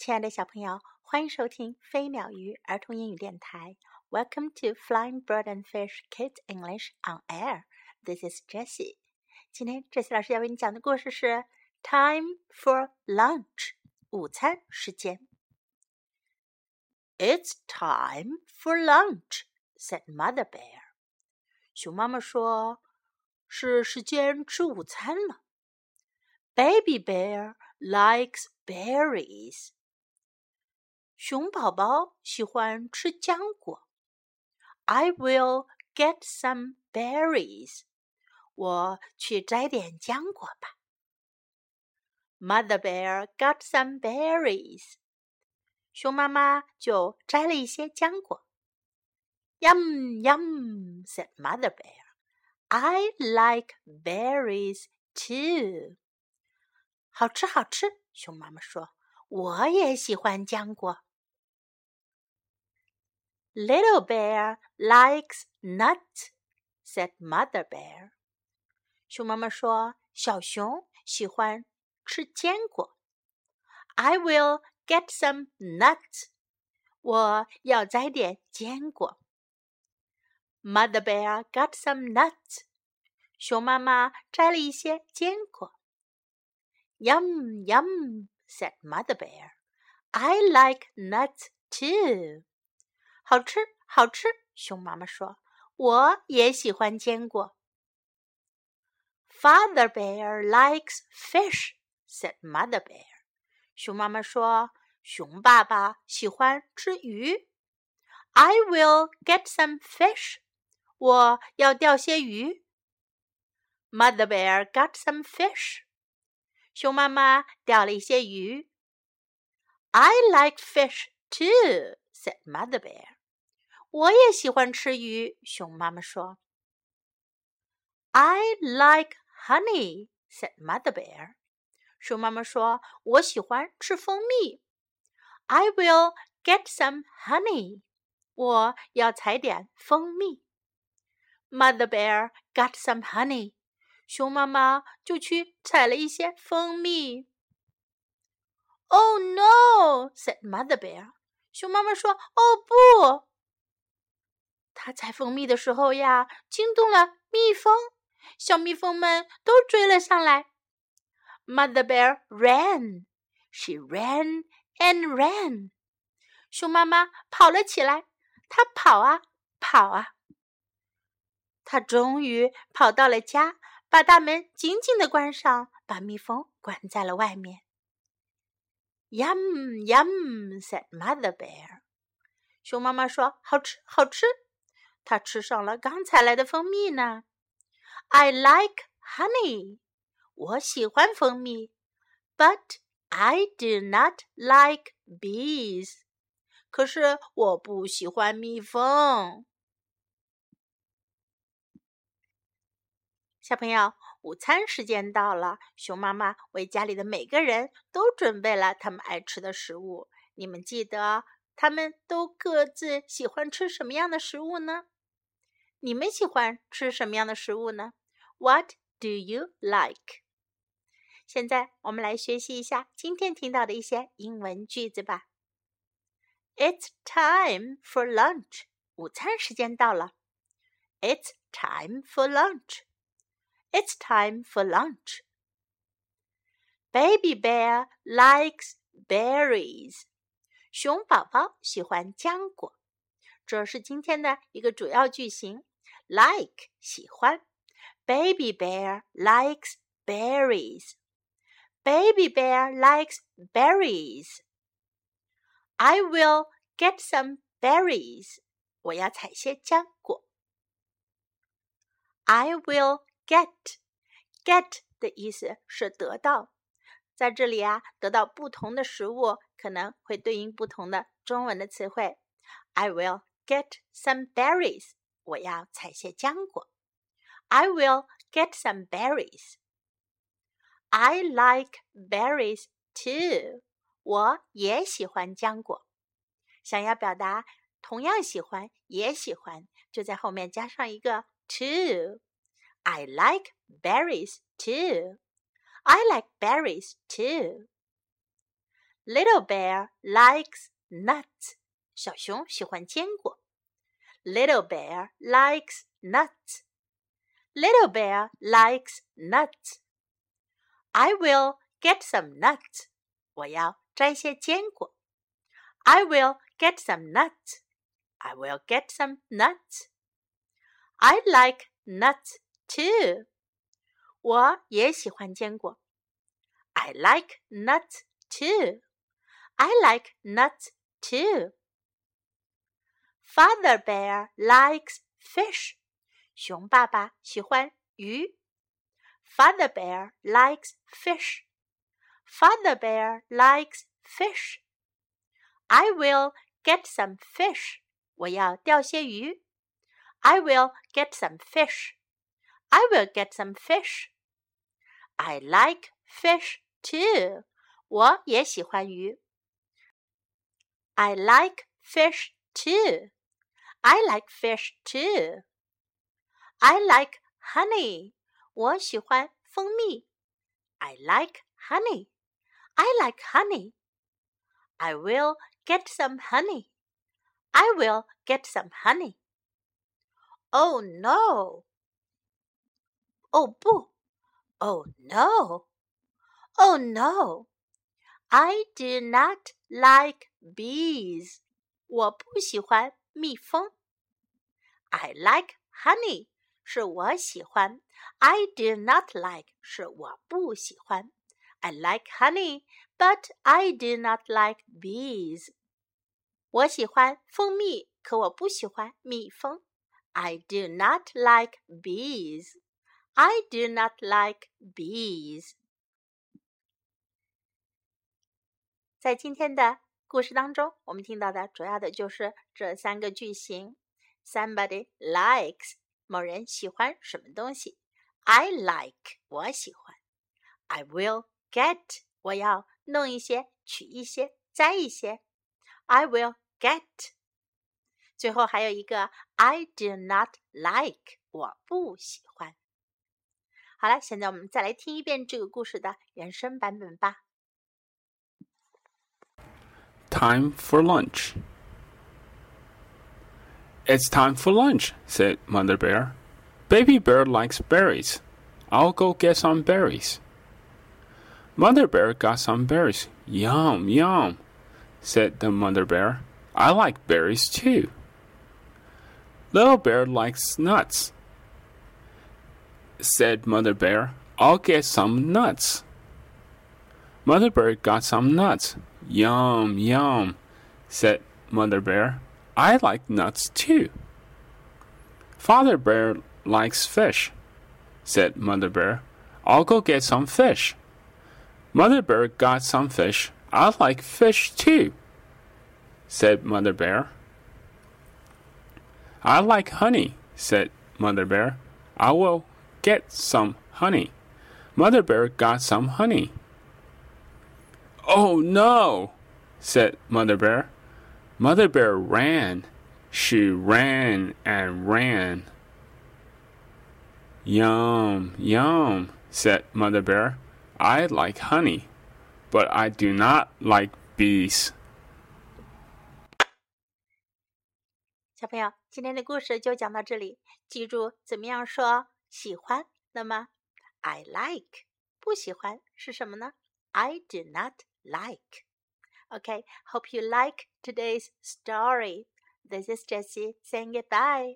亲爱的小朋友，欢迎收听飞鸟鱼儿童英语电台。Welcome to Flying Bird and Fish Kids English on Air. This is Jessie. 今天，Jessie 老师要为你讲的故事是《Time for Lunch》午餐时间。It's time for lunch," said Mother Bear. 熊妈妈说：“是时间吃午餐了。” Baby Bear likes berries. 熊宝宝喜欢吃浆果。I will get some berries. 我去摘点浆果吧。Mother bear got some berries. 熊妈妈就摘了一些浆果。Yum, yum, said Mother Bear. I like berries too. 好吃，好吃。熊妈妈说：“我也喜欢浆果。” Little bear likes nuts," said Mother bear. 熊妈妈说：“小熊喜欢吃坚果。” I will get some nuts. 我要摘点坚果。Mother bear got some nuts. 熊妈妈摘了一些坚果。Yum, yum, said Mother bear. I like nuts too. 好吃，好吃！熊妈妈说：“我也喜欢坚果。” Father bear likes fish," said Mother bear. 熊妈妈说：“熊爸爸喜欢吃鱼。” I will get some fish. 我要钓些鱼。Mother bear got some fish. 熊妈妈钓了一些鱼。I like fish too," said Mother bear. 我也喜欢吃鱼，熊妈妈说。I like honey," said Mother Bear. 熊妈妈说：“我喜欢吃蜂蜜。” I will get some honey. 我要采点蜂蜜。Mother Bear got some honey. 熊妈妈就去采了一些蜂蜜。Oh no! said Mother Bear. 熊妈妈说：“哦不！”他采蜂蜜的时候呀，惊动了蜜蜂，小蜜蜂们都追了上来。Mother bear ran, she ran and ran。熊妈妈跑了起来，她跑啊跑啊。她终于跑到了家，把大门紧紧的关上，把蜜蜂关在了外面。Yum yum said Mother bear。熊妈妈说：“好吃，好吃。”他吃上了刚采来的蜂蜜呢。I like honey，我喜欢蜂蜜，but I do not like bees。可是我不喜欢蜜蜂。小朋友，午餐时间到了，熊妈妈为家里的每个人都准备了他们爱吃的食物。你们记得他们都各自喜欢吃什么样的食物呢？你们喜欢吃什么样的食物呢？What do you like？现在我们来学习一下今天听到的一些英文句子吧。It's time for lunch。午餐时间到了。It's time for lunch. It's time for lunch. Baby bear likes berries. 熊宝宝喜欢浆果。这是今天的一个主要句型。 like 喜欢，Baby bear likes berries. Baby bear likes berries. I will get some berries. 我要采些浆果。I will get get 的意思是得到，在这里啊，得到不同的食物可能会对应不同的中文的词汇。I will get some berries. 我要采些浆果。I will get some berries. I like berries too. 我也喜欢浆果。想要表达同样喜欢、也喜欢，就在后面加上一个 too。I like berries too. I like berries too. Little bear likes nuts. 小熊喜欢坚果。 Little bear likes nuts. Little bear likes nuts. I will get some nuts. 我要摘些坚果。I will get some nuts. I will get some nuts. I like nuts too. 我也喜欢坚果。I like nuts too. I like nuts too. Father bear likes fish. 熊爸爸喜欢鱼。Father bear likes fish. Father bear likes fish. I will get some fish. 我要钓些鱼。I will get some fish. I will get some fish. I like fish too. 我也喜欢鱼。I like fish too. I like fish too. I like honey. 我喜欢蜂蜜。I like honey. I like honey. I will get some honey. I will get some honey. Oh no! Oh boo! Oh no! Oh no! I do not like bees. 我不喜欢 蜜蜂。I like honey. 是我喜欢。I do not like 是我不喜欢。I like honey, but I do not like bees. 我喜欢蜂蜜，可我不喜欢蜜蜂。I do not like bees. I do not like bees. 在今天的 故事当中，我们听到的主要的就是这三个句型：Somebody likes 某人喜欢什么东西；I like 我喜欢；I will get 我要弄一些、取一些、摘一些；I will get。最后还有一个 I do not like 我不喜欢。好了，现在我们再来听一遍这个故事的原声版本吧。Time for lunch. It's time for lunch, said Mother Bear. Baby Bear likes berries. I'll go get some berries. Mother Bear got some berries. Yum, yum, said the Mother Bear. I like berries too. Little Bear likes nuts, said Mother Bear. I'll get some nuts. Mother Bear got some nuts. Yum, yum, said Mother Bear. I like nuts too. Father Bear likes fish, said Mother Bear. I'll go get some fish. Mother Bear got some fish. I like fish too, said Mother Bear. I like honey, said Mother Bear. I will get some honey. Mother Bear got some honey. Oh no, said Mother Bear. Mother Bear ran. She ran and ran. Yum, yum, said Mother Bear. I like honey, but I do not like bees. 小朋友，今天的故事就讲到这里。记住怎么样说喜欢。那么，I like 不喜欢是什么呢？I do not Like. Okay, hope you like today's story. This is Jessie saying goodbye.